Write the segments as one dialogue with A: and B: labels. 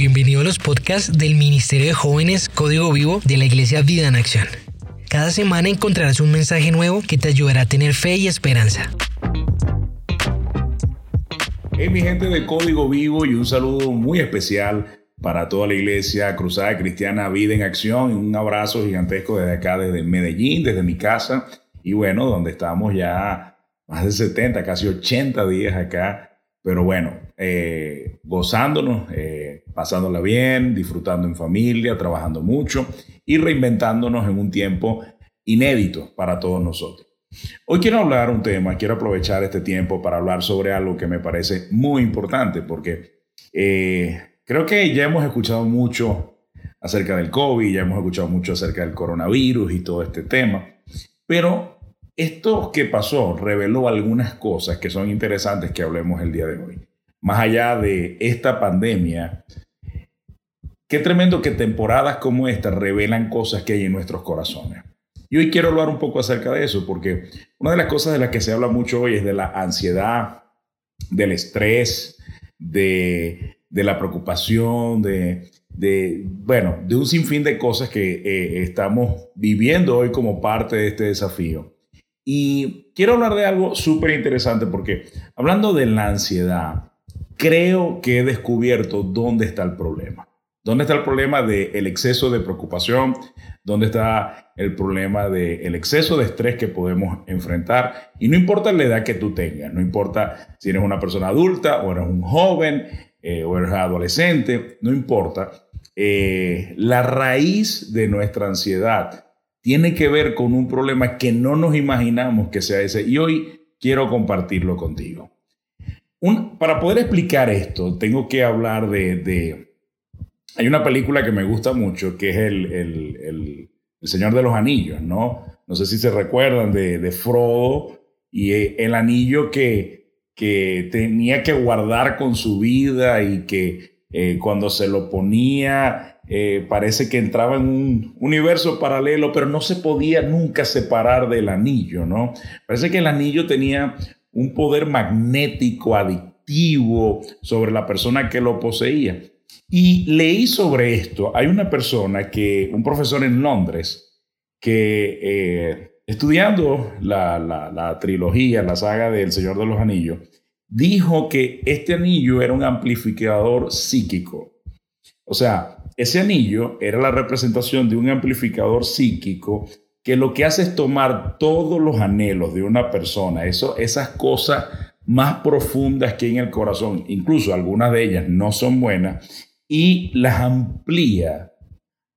A: Bienvenido a los podcasts del Ministerio de Jóvenes Código Vivo de la Iglesia Vida en Acción. Cada semana encontrarás un mensaje nuevo que te ayudará a tener fe y esperanza.
B: Hey mi gente de Código Vivo y un saludo muy especial para toda la iglesia Cruzada Cristiana Vida en Acción. Un abrazo gigantesco desde acá, desde Medellín, desde mi casa. Y bueno, donde estamos ya más de 70, casi 80 días acá. Pero bueno, eh, gozándonos, eh, pasándola bien, disfrutando en familia, trabajando mucho y reinventándonos en un tiempo inédito para todos nosotros. Hoy quiero hablar un tema, quiero aprovechar este tiempo para hablar sobre algo que me parece muy importante porque eh, creo que ya hemos escuchado mucho acerca del COVID, ya hemos escuchado mucho acerca del coronavirus y todo este tema, pero esto que pasó reveló algunas cosas que son interesantes que hablemos el día de hoy. Más allá de esta pandemia, qué tremendo que temporadas como esta revelan cosas que hay en nuestros corazones. Y hoy quiero hablar un poco acerca de eso, porque una de las cosas de las que se habla mucho hoy es de la ansiedad, del estrés, de, la preocupación, de, bueno, de un sinfín de cosas que eh, estamos viviendo hoy como parte de este desafío. Y quiero hablar de algo súper interesante porque hablando de la ansiedad, creo que he descubierto dónde está el problema. ¿Dónde está el problema del exceso de preocupación? ¿Dónde está el problema del exceso de estrés que podemos enfrentar? Y no importa la edad que tú tengas, no importa si eres una persona adulta o eres un joven eh, o eres adolescente, no importa. Eh, la raíz de nuestra ansiedad tiene que ver con un problema que no nos imaginamos que sea ese. Y hoy quiero compartirlo contigo. Para poder explicar esto, tengo que hablar de hay una película que me gusta mucho, que es el, el, Señor de los Anillos, ¿no? No sé si se recuerdan de, Frodo y e, el anillo que, que tenía que guardar con su vida y que eh, cuando se lo ponía eh, parece que entraba en un universo paralelo, pero no se podía nunca separar del anillo, ¿no? Parece que el anillo tenía un poder magnético, adictivo sobre la persona que lo poseía. Y leí sobre esto. Hay una persona que, un profesor en Londres, que eh, estudiando la, la, trilogía, la saga del Señor de los Anillos, dijo que este anillo era un amplificador psíquico. O sea, ese anillo era la representación de un amplificador psíquico que lo que hace es tomar todos los anhelos de una persona, eso, esas cosas más profundas que hay en el corazón, incluso algunas de ellas no son buenas, y las amplía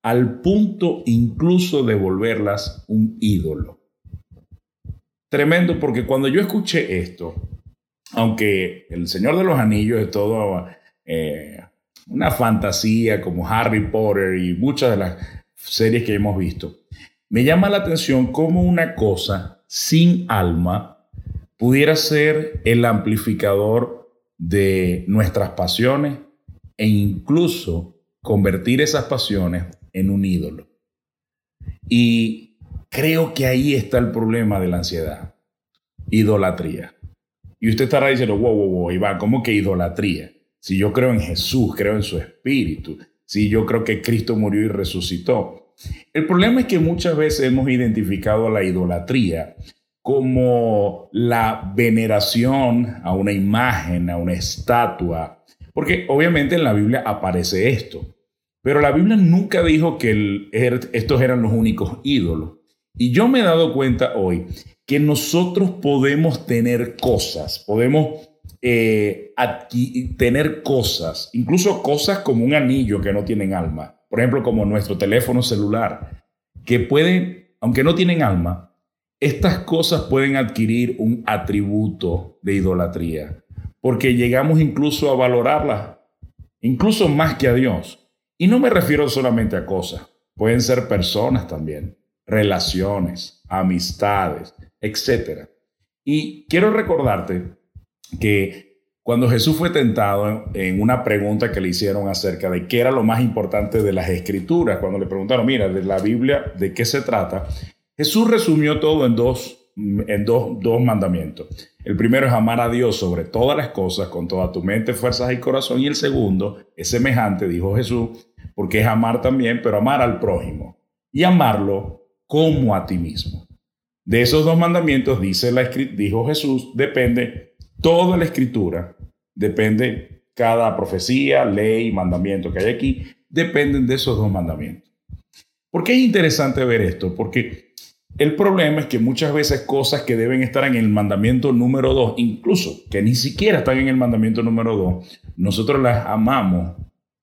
B: al punto incluso de volverlas un ídolo. Tremendo porque cuando yo escuché esto, aunque El Señor de los Anillos es todo eh, una fantasía como Harry Potter y muchas de las series que hemos visto, me llama la atención cómo una cosa sin alma pudiera ser el amplificador de nuestras pasiones, e incluso convertir esas pasiones en un ídolo. Y creo que ahí está el problema de la ansiedad. Idolatría. Y usted estará diciendo, wow, wow, wow, Iván, ¿cómo que idolatría? Si yo creo en Jesús, creo en su espíritu, si yo creo que Cristo murió y resucitó. El problema es que muchas veces hemos identificado la idolatría como la veneración a una imagen, a una estatua, porque obviamente en la Biblia aparece esto, pero la Biblia nunca dijo que er, estos eran los únicos ídolos. Y yo me he dado cuenta hoy que nosotros podemos tener cosas, podemos eh, tener cosas, incluso cosas como un anillo que no tienen alma, por ejemplo como nuestro teléfono celular, que pueden, aunque no tienen alma, estas cosas pueden adquirir un atributo de idolatría porque llegamos incluso a valorarla, incluso más que a Dios. Y no me refiero solamente a cosas, pueden ser personas también, relaciones, amistades, etc. Y quiero recordarte que cuando Jesús fue tentado en una pregunta que le hicieron acerca de qué era lo más importante de las escrituras, cuando le preguntaron, mira, de la Biblia, ¿de qué se trata? Jesús resumió todo en dos en dos, dos mandamientos. El primero es amar a Dios sobre todas las cosas, con toda tu mente, fuerzas y corazón. Y el segundo es semejante, dijo Jesús, porque es amar también, pero amar al prójimo y amarlo como a ti mismo. De esos dos mandamientos, dice la, dijo Jesús, depende toda la escritura, depende cada profecía, ley, mandamiento que hay aquí, dependen de esos dos mandamientos. ¿Por qué es interesante ver esto? Porque el problema es que muchas veces cosas que deben estar en el mandamiento número dos, incluso que ni siquiera están en el mandamiento número dos, nosotros las amamos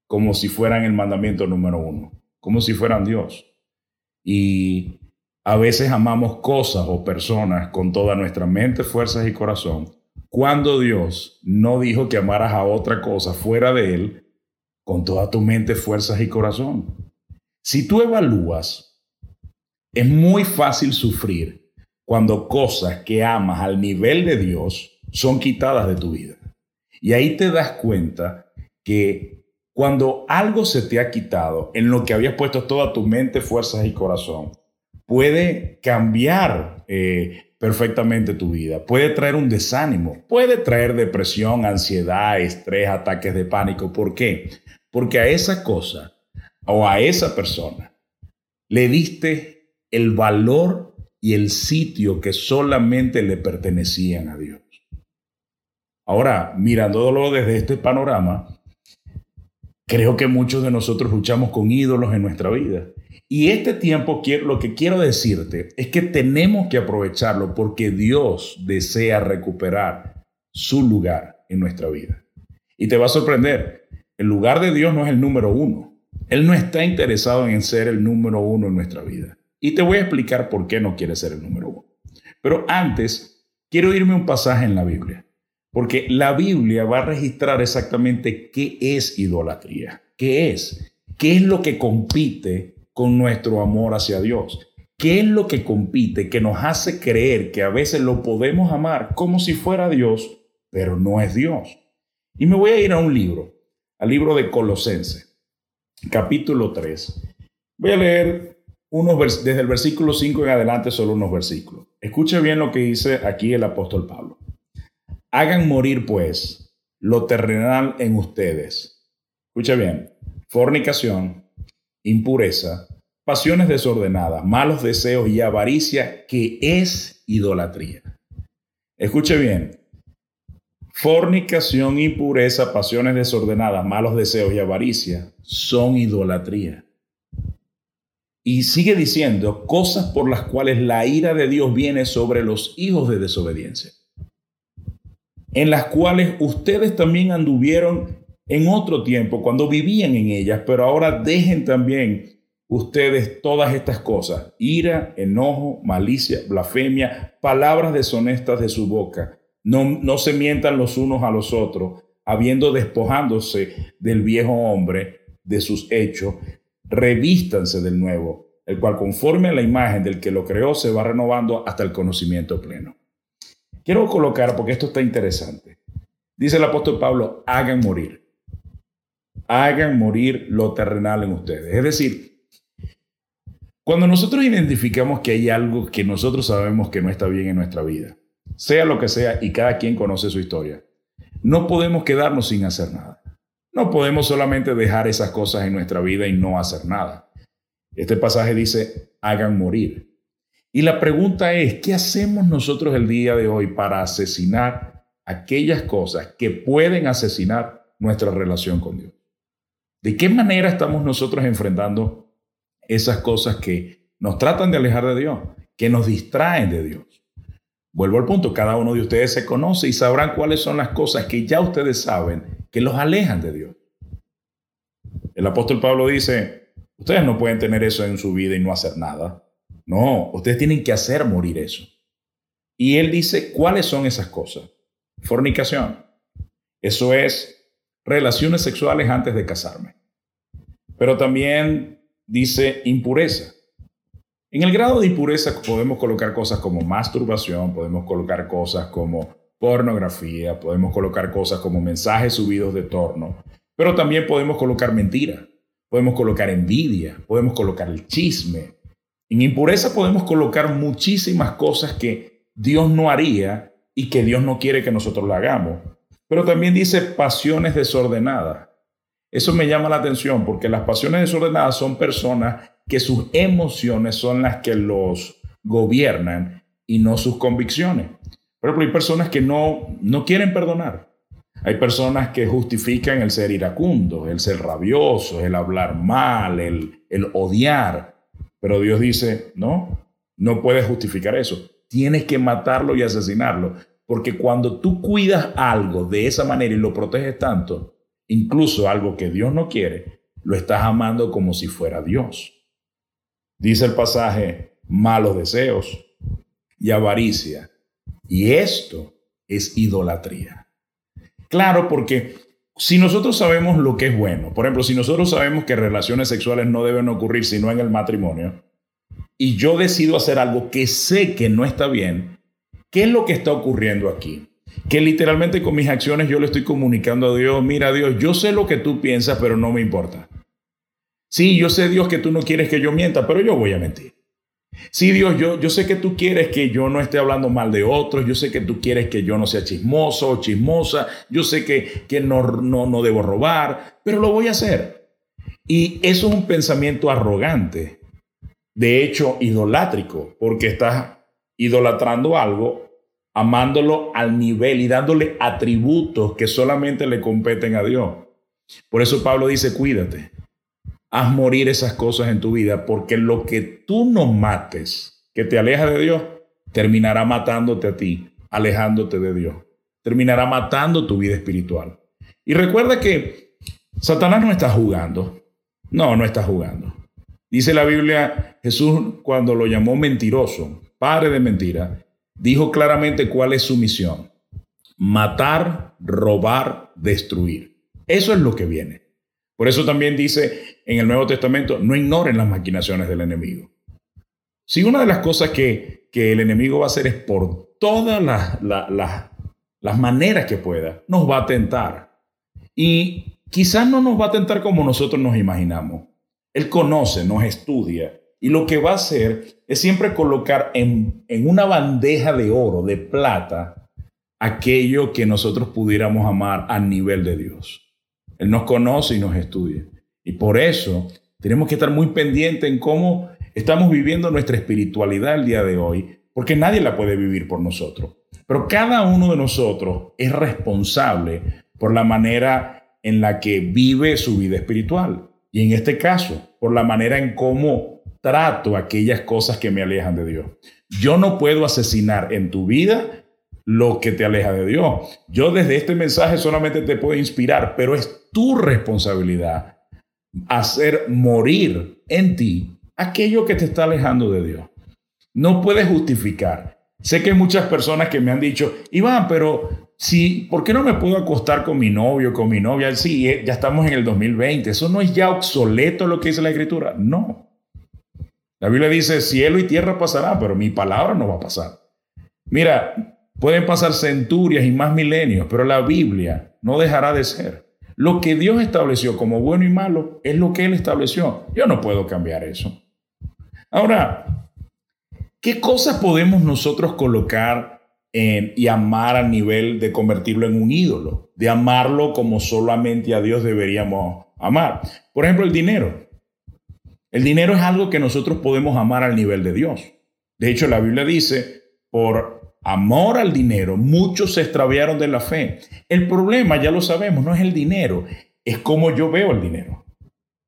B: como si fueran el mandamiento número uno, como si fueran Dios. Y a veces amamos cosas o personas con toda nuestra mente, fuerzas y corazón, cuando Dios no dijo que amaras a otra cosa fuera de Él con toda tu mente, fuerzas y corazón. Si tú evalúas, es muy fácil sufrir cuando cosas que amas al nivel de Dios son quitadas de tu vida. Y ahí te das cuenta que cuando algo se te ha quitado en lo que habías puesto toda tu mente, fuerzas y corazón, puede cambiar eh, perfectamente tu vida, puede traer un desánimo, puede traer depresión, ansiedad, estrés, ataques de pánico. ¿Por qué? Porque a esa cosa o a esa persona le diste el valor y el sitio que solamente le pertenecían a Dios. Ahora, mirándolo desde este panorama, creo que muchos de nosotros luchamos con ídolos en nuestra vida y este tiempo, lo que quiero decirte es que tenemos que aprovecharlo porque Dios desea recuperar su lugar en nuestra vida. Y te va a sorprender, el lugar de Dios no es el número uno. Él no está interesado en ser el número uno en nuestra vida. Y te voy a explicar por qué no quiere ser el número uno. Pero antes, quiero irme un pasaje en la Biblia. Porque la Biblia va a registrar exactamente qué es idolatría. ¿Qué es? ¿Qué es lo que compite con nuestro amor hacia Dios. ¿Qué es lo que compite, que nos hace creer que a veces lo podemos amar como si fuera Dios, pero no es Dios? Y me voy a ir a un libro, al libro de Colosense, capítulo 3. Voy a leer unos desde el versículo 5 en adelante, solo unos versículos. Escuche bien lo que dice aquí el apóstol Pablo. Hagan morir, pues, lo terrenal en ustedes. Escuche bien. Fornicación, impureza, pasiones desordenadas, malos deseos y avaricia, que es idolatría. Escuche bien. Fornicación, impureza, pasiones desordenadas, malos deseos y avaricia son idolatría. Y sigue diciendo cosas por las cuales la ira de Dios viene sobre los hijos de desobediencia, en las cuales ustedes también anduvieron en otro tiempo, cuando vivían en ellas, pero ahora dejen también ustedes todas estas cosas, ira, enojo, malicia, blasfemia, palabras deshonestas de su boca. No, no se mientan los unos a los otros, habiendo despojándose del viejo hombre, de sus hechos, revístanse del nuevo, el cual conforme a la imagen del que lo creó se va renovando hasta el conocimiento pleno. Quiero colocar, porque esto está interesante. Dice el apóstol Pablo, hagan morir hagan morir lo terrenal en ustedes. Es decir, cuando nosotros identificamos que hay algo que nosotros sabemos que no está bien en nuestra vida, sea lo que sea, y cada quien conoce su historia, no podemos quedarnos sin hacer nada. No podemos solamente dejar esas cosas en nuestra vida y no hacer nada. Este pasaje dice, hagan morir. Y la pregunta es, ¿qué hacemos nosotros el día de hoy para asesinar aquellas cosas que pueden asesinar nuestra relación con Dios? ¿De qué manera estamos nosotros enfrentando esas cosas que nos tratan de alejar de Dios, que nos distraen de Dios? Vuelvo al punto, cada uno de ustedes se conoce y sabrán cuáles son las cosas que ya ustedes saben que los alejan de Dios. El apóstol Pablo dice, ustedes no pueden tener eso en su vida y no hacer nada. No, ustedes tienen que hacer morir eso. Y él dice, ¿cuáles son esas cosas? Fornicación. Eso es relaciones sexuales antes de casarme. Pero también dice impureza. En el grado de impureza podemos colocar cosas como masturbación, podemos colocar cosas como pornografía, podemos colocar cosas como mensajes subidos de torno, pero también podemos colocar mentira, podemos colocar envidia, podemos colocar el chisme. En impureza podemos colocar muchísimas cosas que Dios no haría y que Dios no quiere que nosotros lo hagamos. Pero también dice pasiones desordenadas. Eso me llama la atención porque las pasiones desordenadas son personas que sus emociones son las que los gobiernan y no sus convicciones. Por ejemplo, hay personas que no, no quieren perdonar. Hay personas que justifican el ser iracundo, el ser rabioso, el hablar mal, el, el odiar. Pero Dios dice, no, no puedes justificar eso. Tienes que matarlo y asesinarlo. Porque cuando tú cuidas algo de esa manera y lo proteges tanto, incluso algo que Dios no quiere, lo estás amando como si fuera Dios. Dice el pasaje, malos deseos y avaricia. Y esto es idolatría. Claro, porque si nosotros sabemos lo que es bueno, por ejemplo, si nosotros sabemos que relaciones sexuales no deben ocurrir sino en el matrimonio, y yo decido hacer algo que sé que no está bien, ¿qué es lo que está ocurriendo aquí? Que literalmente con mis acciones yo le estoy comunicando a Dios, mira Dios, yo sé lo que tú piensas, pero no me importa. Sí, yo sé, Dios, que tú no quieres que yo mienta, pero yo voy a mentir. Sí, Dios, yo, yo sé que tú quieres que yo no esté hablando mal de otros, yo sé que tú quieres que yo no sea chismoso o chismosa, yo sé que, que no, no, no debo robar, pero lo voy a hacer. Y eso es un pensamiento arrogante, de hecho idolátrico, porque estás idolatrando algo, amándolo al nivel y dándole atributos que solamente le competen a Dios. Por eso Pablo dice, cuídate, haz morir esas cosas en tu vida, porque lo que tú no mates, que te aleja de Dios, terminará matándote a ti, alejándote de Dios. Terminará matando tu vida espiritual. Y recuerda que Satanás no está jugando. No, no está jugando. Dice la Biblia, Jesús cuando lo llamó mentiroso, padre de mentira, dijo claramente cuál es su misión. Matar, robar, destruir. Eso es lo que viene. Por eso también dice en el Nuevo Testamento, no ignoren las maquinaciones del enemigo. Si una de las cosas que, que el enemigo va a hacer es por todas las, las maneras que pueda, nos va a tentar. Y quizás no nos va a tentar como nosotros nos imaginamos. Él conoce, nos estudia y lo que va a hacer es siempre colocar en, en, una bandeja de oro, de plata, aquello que nosotros pudiéramos amar a nivel de Dios. Él nos conoce y nos estudia. Y por eso tenemos que estar muy pendientes en cómo estamos viviendo nuestra espiritualidad el día de hoy, porque nadie la puede vivir por nosotros. Pero cada uno de nosotros es responsable por la manera en la que vive su vida espiritual. Y en este caso, por la manera en cómo trato aquellas cosas que me alejan de Dios. Yo no puedo asesinar en tu vida lo que te aleja de Dios. Yo desde este mensaje solamente te puedo inspirar, pero es tu responsabilidad hacer morir en ti aquello que te está alejando de Dios. No puedes justificar. Sé que hay muchas personas que me han dicho, Iván, pero si, ¿por qué no me puedo acostar con mi novio, con mi novia? Sí, eh, ya estamos en el 2020. Eso no es ya obsoleto lo que dice la escritura. No. La Biblia dice, cielo y tierra pasarán, pero mi palabra no va a pasar. Mira, Pueden pasar centurias y más milenios, pero la Biblia no dejará de ser. Lo que Dios estableció como bueno y malo es lo que Él estableció. Yo no puedo cambiar eso. Ahora, ¿qué cosas podemos nosotros colocar en, y amar a nivel de convertirlo en un ídolo? De amarlo como solamente a Dios deberíamos amar. Por ejemplo, el dinero. El dinero es algo que nosotros podemos amar al nivel de Dios. De hecho, la Biblia dice, por amor al dinero, muchos se extraviaron de la fe. El problema, ya lo sabemos, no es el dinero, es cómo yo veo el dinero.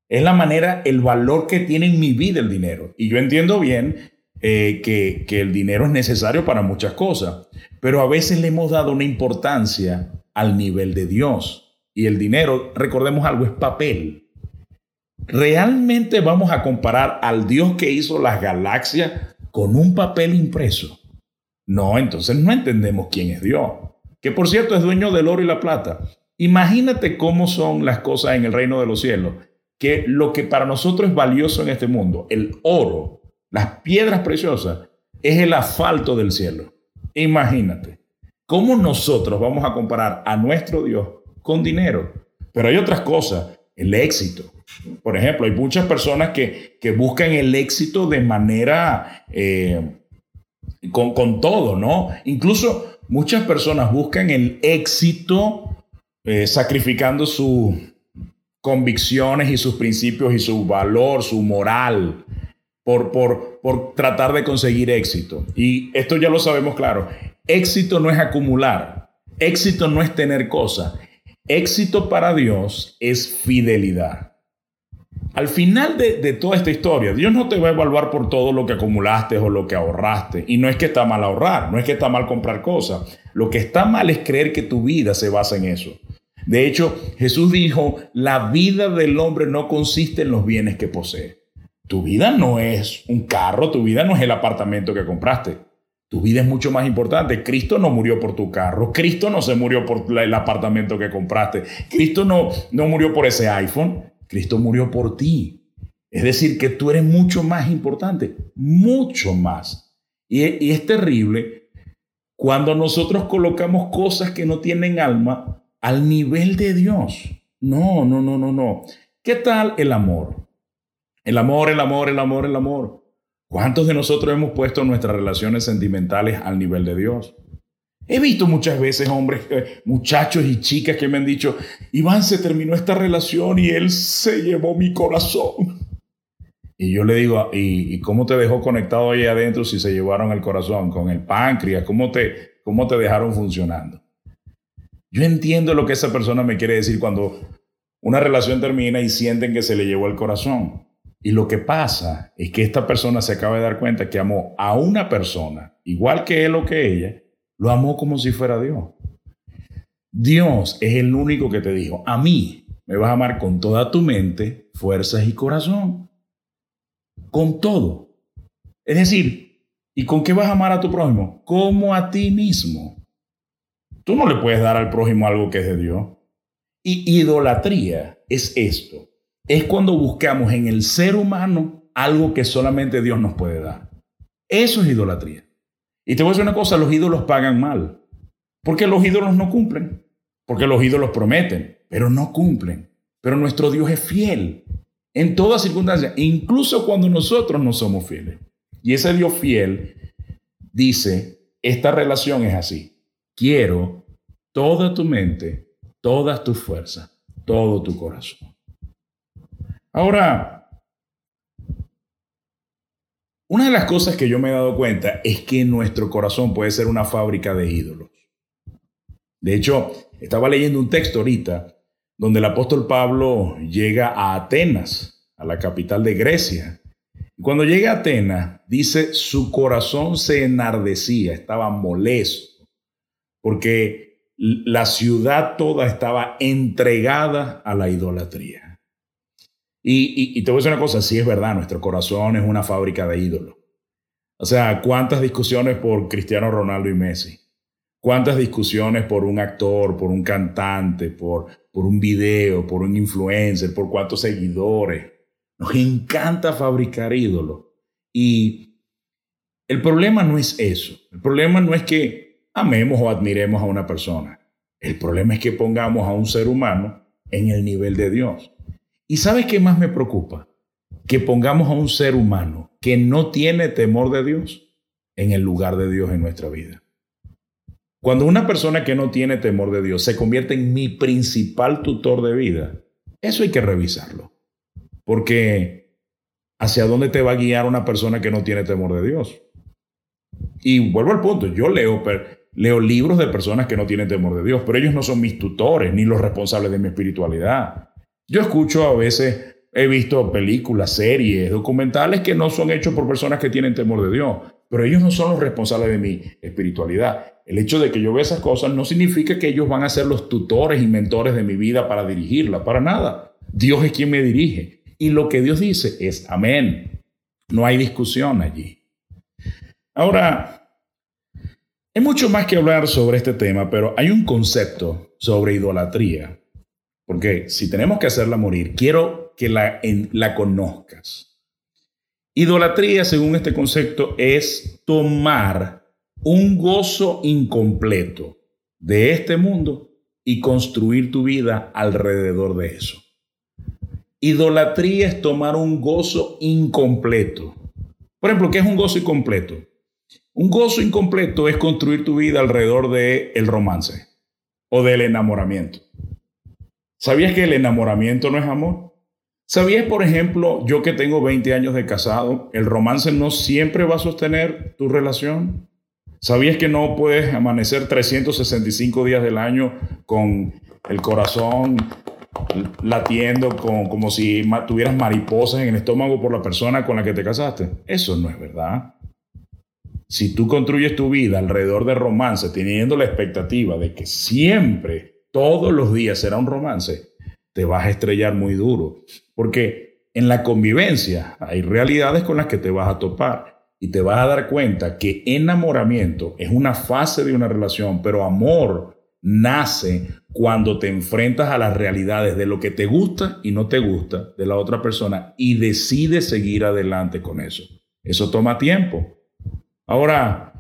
B: Es la manera, el valor que tiene en mi vida el dinero. Y yo entiendo bien eh, que, que el dinero es necesario para muchas cosas, pero a veces le hemos dado una importancia al nivel de Dios. Y el dinero, recordemos algo, es papel. ¿Realmente vamos a comparar al Dios que hizo las galaxias con un papel impreso? No, entonces no entendemos quién es Dios, que por cierto es dueño del oro y la plata. Imagínate cómo son las cosas en el reino de los cielos, que lo que para nosotros es valioso en este mundo, el oro, las piedras preciosas, es el asfalto del cielo. Imagínate, ¿cómo nosotros vamos a comparar a nuestro Dios con dinero? Pero hay otras cosas, el éxito. Por ejemplo, hay muchas personas que, buscan el éxito de manera... Eh, con, con todo, ¿no? Incluso muchas personas buscan el éxito eh, sacrificando sus convicciones y sus principios y su valor, su moral, por, por, por tratar de conseguir éxito. Y esto ya lo sabemos claro. Éxito no es acumular. Éxito no es tener cosas. Éxito para Dios es fidelidad. Al final de, toda esta historia, Dios no te va a evaluar por todo lo que acumulaste o lo que ahorraste. Y no es que está mal ahorrar, no es que está mal comprar cosas. Lo que está mal es creer que tu vida se basa en eso. De hecho, Jesús dijo, la vida del hombre no consiste en los bienes que posee. Tu vida no es un carro, tu vida no es el apartamento que compraste. Tu vida es mucho más importante. Cristo no murió por tu carro. Cristo no se murió por el apartamento que compraste. Cristo no, no murió por ese iPhone. Cristo murió por ti. Es decir, que tú eres mucho más importante, mucho más. Y, es terrible cuando nosotros colocamos cosas que no tienen alma al nivel de Dios. No, no, no, no, no. ¿Qué tal el amor? El amor, el amor, el amor, el amor. ¿Cuántos de nosotros hemos puesto nuestras relaciones sentimentales al nivel de Dios? He visto muchas veces hombres, eh, muchachos y chicas que me han dicho, Iván, se terminó esta relación y él se llevó mi corazón. Y yo le digo, ¿y, cómo te dejó conectado ahí adentro si se llevaron el corazón? ¿Con el páncreas? ¿Cómo te, cómo te dejaron funcionando? Yo entiendo lo que esa persona me quiere decir cuando una relación termina y sienten que se le llevó el corazón. Y lo que pasa es que esta persona se acaba de dar cuenta que amó a una persona, igual que él o que ella, lo amó como si fuera Dios. Dios es el único que te dijo, a mí me vas a amar con toda tu mente, fuerzas y corazón. Con todo. Es decir, ¿y con qué vas a amar a tu prójimo? Como a ti mismo. Tú no le puedes dar al prójimo algo que es de Dios. Y idolatría es esto. Es cuando buscamos en el ser humano algo que solamente Dios nos puede dar. Eso es idolatría. Y te voy a decir una cosa, los ídolos pagan mal. Porque los ídolos no cumplen. Porque los ídolos prometen, pero no cumplen. Pero nuestro Dios es fiel en todas circunstancias, incluso cuando nosotros no somos fieles. Y ese Dios fiel dice, esta relación es así. Quiero toda tu mente, todas tus fuerzas, todo tu corazón. Ahora, una de las cosas que yo me he dado cuenta es que nuestro corazón puede ser una fábrica de ídolos. De hecho, estaba leyendo un texto ahorita donde el apóstol Pablo llega a Atenas, a la capital de Grecia. Y cuando llega a Atenas, dice, su corazón se enardecía, estaba molesto, porque la ciudad toda estaba entregada a la idolatría. Y, te voy a decir una cosa, sí es verdad, nuestro corazón es una fábrica de ídolos. O sea, ¿cuántas discusiones por Cristiano Ronaldo y Messi? ¿Cuántas discusiones por un actor, por un cantante, por, por un video, por un influencer, por cuántos seguidores? Nos encanta fabricar ídolos. Y el problema no es eso. El problema no es que amemos o admiremos a una persona. El problema es que pongamos a un ser humano en el nivel de Dios. ¿Y sabes qué más me preocupa? Que pongamos a un ser humano que no tiene temor de Dios en el lugar de Dios en nuestra vida. Cuando una persona que no tiene temor de Dios se convierte en mi principal tutor de vida, eso hay que revisarlo. Porque ¿hacia dónde te va a guiar una persona que no tiene temor de Dios? Y vuelvo al punto, yo leo, leo libros de personas que no tienen temor de Dios, pero ellos no son mis tutores ni los responsables de mi espiritualidad. Yo escucho a veces, he visto películas, series, documentales que no son hechos por personas que tienen temor de Dios, pero ellos no son los responsables de mi espiritualidad. El hecho de que yo vea esas cosas no significa que ellos van a ser los tutores y mentores de mi vida para dirigirla, para nada. Dios es quien me dirige. Y lo que Dios dice es amén. No hay discusión allí. Ahora, hay mucho más que hablar sobre este tema, pero hay un concepto sobre idolatría porque si tenemos que hacerla morir, quiero que la, conozcas. Idolatría, según este concepto, es tomar un gozo incompleto de este mundo y construir tu vida alrededor de eso. Idolatría es tomar un gozo incompleto. Por ejemplo, ¿qué es un gozo incompleto? Un gozo incompleto es construir tu vida alrededor del el romance o del enamoramiento. ¿Sabías que el enamoramiento no es amor? ¿Sabías, por ejemplo, yo que tengo 20 años de casado, el romance no siempre va a sostener tu relación? ¿Sabías que no puedes amanecer 365 días del año con el corazón latiendo como si tuvieras mariposas en el estómago por la persona con la que te casaste? Eso no es verdad. Si tú construyes tu vida alrededor de romance, teniendo la expectativa de que siempre, todos los días será un romance, te vas a estrellar muy duro. Porque en la convivencia hay realidades con las que te vas a topar y te vas a dar cuenta que enamoramiento es una fase de una relación, pero amor nace cuando te enfrentas a las realidades de lo que te gusta y no te gusta de la otra persona y decides seguir adelante con eso. Eso toma tiempo. Ahora,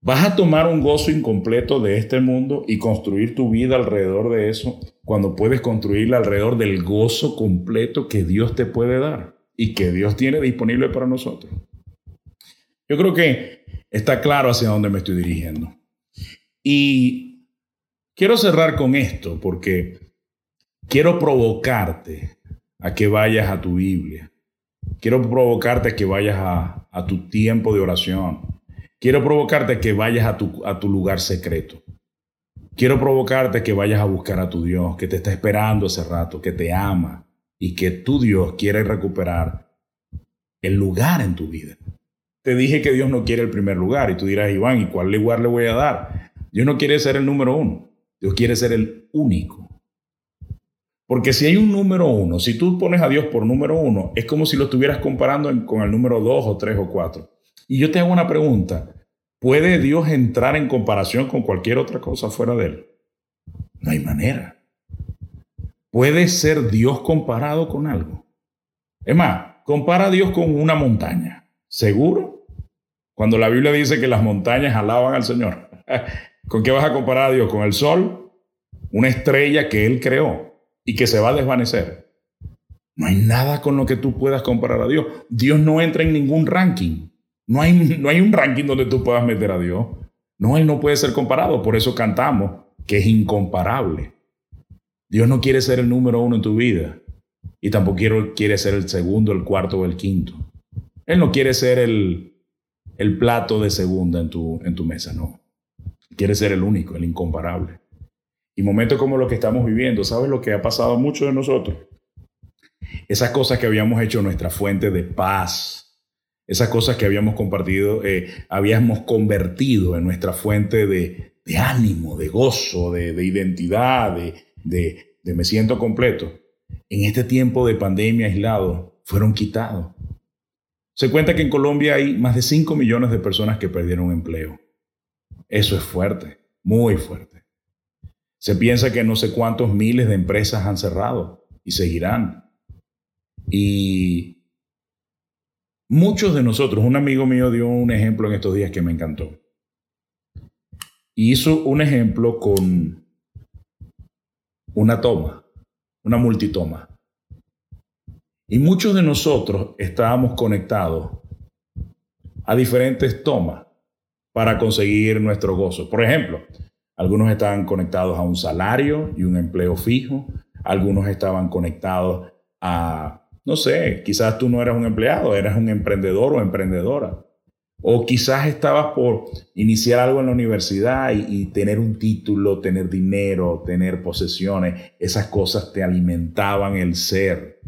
B: ¿vas a tomar un gozo incompleto de este mundo y construir tu vida alrededor de eso cuando puedes construirla alrededor del gozo completo que Dios te puede dar y que Dios tiene disponible para nosotros? Yo creo que está claro hacia dónde me estoy dirigiendo. Y quiero cerrar con esto porque quiero provocarte a que vayas a tu Biblia Quiero provocarte a que vayas a, a, tu tiempo de oración. Quiero provocarte que vayas a tu, a tu lugar secreto. Quiero provocarte que vayas a buscar a tu Dios, que te está esperando hace rato, que te ama y que tu Dios quiere recuperar el lugar en tu vida. Te dije que Dios no quiere el primer lugar y tú dirás, Iván, ¿y cuál lugar le voy a dar? Dios no quiere ser el número uno, Dios quiere ser el único. Porque si hay un número uno, si tú pones a Dios por número uno, es como si lo estuvieras comparando con el número dos o tres o cuatro. Y yo te hago una pregunta. ¿Puede Dios entrar en comparación con cualquier otra cosa fuera de Él? No hay manera. ¿Puede ser Dios comparado con algo? Es más, compara a Dios con una montaña. ¿Seguro? Cuando la Biblia dice que las montañas alaban al Señor. ¿Con qué vas a comparar a Dios? ¿Con el sol? Una estrella que Él creó y que se va a desvanecer. No hay nada con lo que tú puedas comparar a Dios. Dios no entra en ningún ranking. No hay, no hay un ranking donde tú puedas meter a Dios. No, Él no puede ser comparado. Por eso cantamos que es incomparable. Dios no quiere ser el número uno en tu vida. Y tampoco quiere ser el segundo, el cuarto o el quinto. Él no quiere ser el, el plato de segunda en tu, en tu mesa, no. Quiere ser el único, el incomparable. Y momentos como los que estamos viviendo, ¿sabes lo que ha pasado a muchos de nosotros? Esas cosas que habíamos hecho nuestra fuente de paz, esas cosas que habíamos compartido, eh, habíamos convertido en nuestra fuente de, ánimo, de gozo, de, identidad, de, de me siento completo, en este tiempo de pandemia aislado, fueron quitados. Se cuenta que en Colombia hay más de 5 millones de personas que perdieron empleo. Eso es fuerte, muy fuerte. Se piensa que no sé cuántos miles de empresas han cerrado y seguirán. Y muchos de nosotros, un amigo mío dio un ejemplo en estos días que me encantó. Hizo un ejemplo con una toma, una multitoma. Y muchos de nosotros estábamos conectados a diferentes tomas para conseguir nuestro gozo. Por ejemplo, algunos estaban conectados a un salario y un empleo fijo. Algunos estaban conectados a, no sé, quizás tú no eras un empleado, eras un emprendedor o emprendedora. O quizás estabas por iniciar algo en la universidad y, tener un título, tener dinero, tener posesiones. Esas cosas te alimentaban el ser.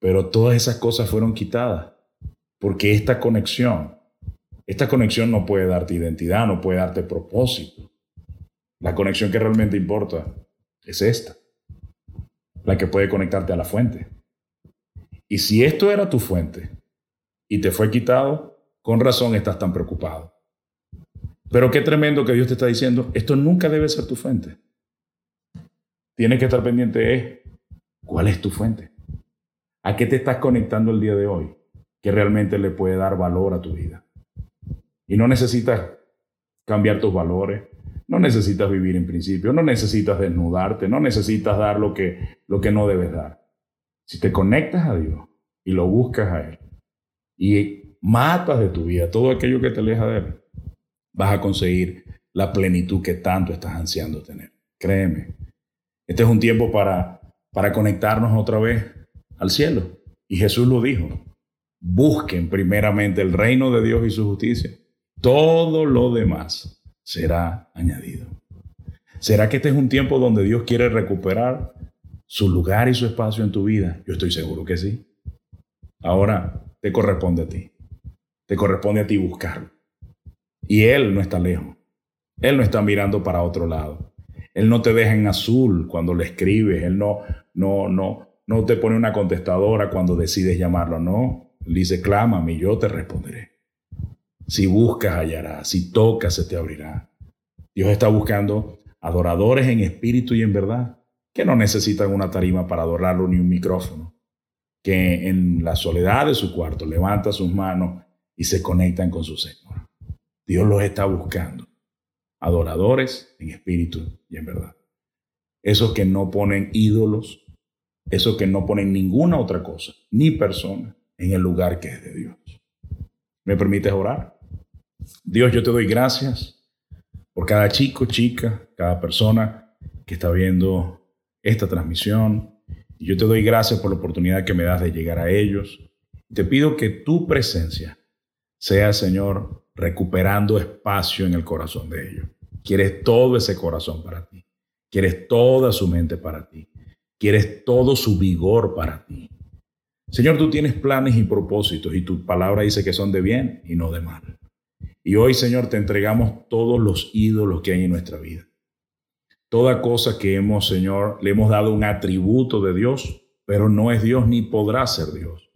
B: Pero todas esas cosas fueron quitadas. Porque esta conexión, esta conexión no puede darte identidad, no puede darte propósito. La conexión que realmente importa es esta, la que puede conectarte a la fuente. Y si esto era tu fuente y te fue quitado, con razón estás tan preocupado. Pero qué tremendo que Dios te está diciendo, esto nunca debe ser tu fuente. Tienes que estar pendiente de cuál es tu fuente. ¿A qué te estás conectando el día de hoy que realmente le puede dar valor a tu vida? Y no necesitas cambiar tus valores, no necesitas vivir en principio, no necesitas desnudarte, no necesitas dar lo que, lo que no debes dar. Si te conectas a Dios y lo buscas a Él y matas de tu vida todo aquello que te aleja de Él, vas a conseguir la plenitud que tanto estás ansiando tener. Créeme, este es un tiempo para, para conectarnos otra vez al cielo. Y Jesús lo dijo, busquen primeramente el reino de Dios y su justicia. Todo lo demás será añadido. ¿Será que este es un tiempo donde Dios quiere recuperar su lugar y su espacio en tu vida? Yo estoy seguro que sí. Ahora te corresponde a ti. Te corresponde a ti buscarlo. Y Él no está lejos. Él no está mirando para otro lado. Él no te deja en azul cuando le escribes. Él no, no, no, no te pone una contestadora cuando decides llamarlo. No. Él dice, clámame y yo te responderé. Si buscas, hallarás. Si tocas, se te abrirá. Dios está buscando adoradores en espíritu y en verdad, que no necesitan una tarima para adorarlo ni un micrófono, que en la soledad de su cuarto levantan sus manos y se conectan con su Señor. Dios los está buscando, adoradores en espíritu y en verdad. Esos que no ponen ídolos, esos que no ponen ninguna otra cosa, ni persona, en el lugar que es de Dios. ¿Me permites orar? Dios, yo te doy gracias por cada chico, chica, cada persona que está viendo esta transmisión. Yo te doy gracias por la oportunidad que me das de llegar a ellos. Te pido que tu presencia sea, Señor, recuperando espacio en el corazón de ellos. Quieres todo ese corazón para ti. Quieres toda su mente para ti. Quieres todo su vigor para ti. Señor, tú tienes planes y propósitos y tu palabra dice que son de bien y no de mal. Y hoy, Señor, te entregamos todos los ídolos que hay en nuestra vida. Toda cosa que hemos, Señor, le hemos dado un atributo de Dios, pero no es Dios ni podrá ser Dios.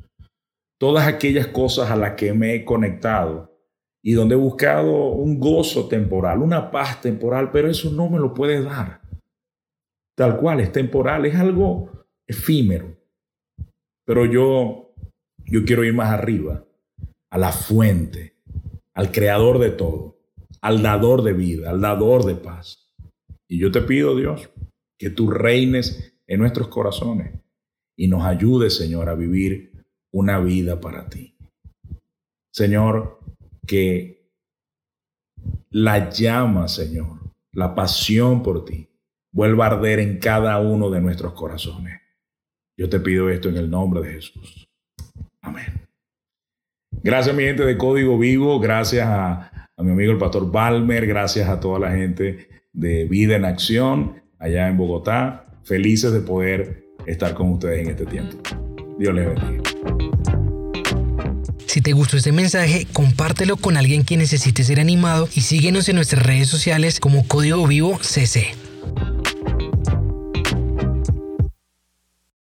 B: Todas aquellas cosas a las que me he conectado y donde he buscado un gozo temporal, una paz temporal, pero eso no me lo puede dar. Tal cual, es temporal, es algo efímero. Pero yo, yo quiero ir más arriba, a la fuente, al creador de todo, al dador de vida, al dador de paz. Y yo te pido, Dios, que tú reines en nuestros corazones y nos ayudes, Señor, a vivir una vida para ti. Señor, que la llama, Señor, la pasión por ti, vuelva a arder en cada uno de nuestros corazones. Yo te pido esto en el nombre de Jesús. Amén. Gracias, mi gente de Código Vivo. Gracias a, mi amigo el pastor Balmer. Gracias a toda la gente de Vida en Acción allá en Bogotá. Felices de poder estar con ustedes en este tiempo. Dios les bendiga.
A: Si te gustó este mensaje, compártelo con alguien que necesite ser animado y síguenos en nuestras redes sociales como Código Vivo CC.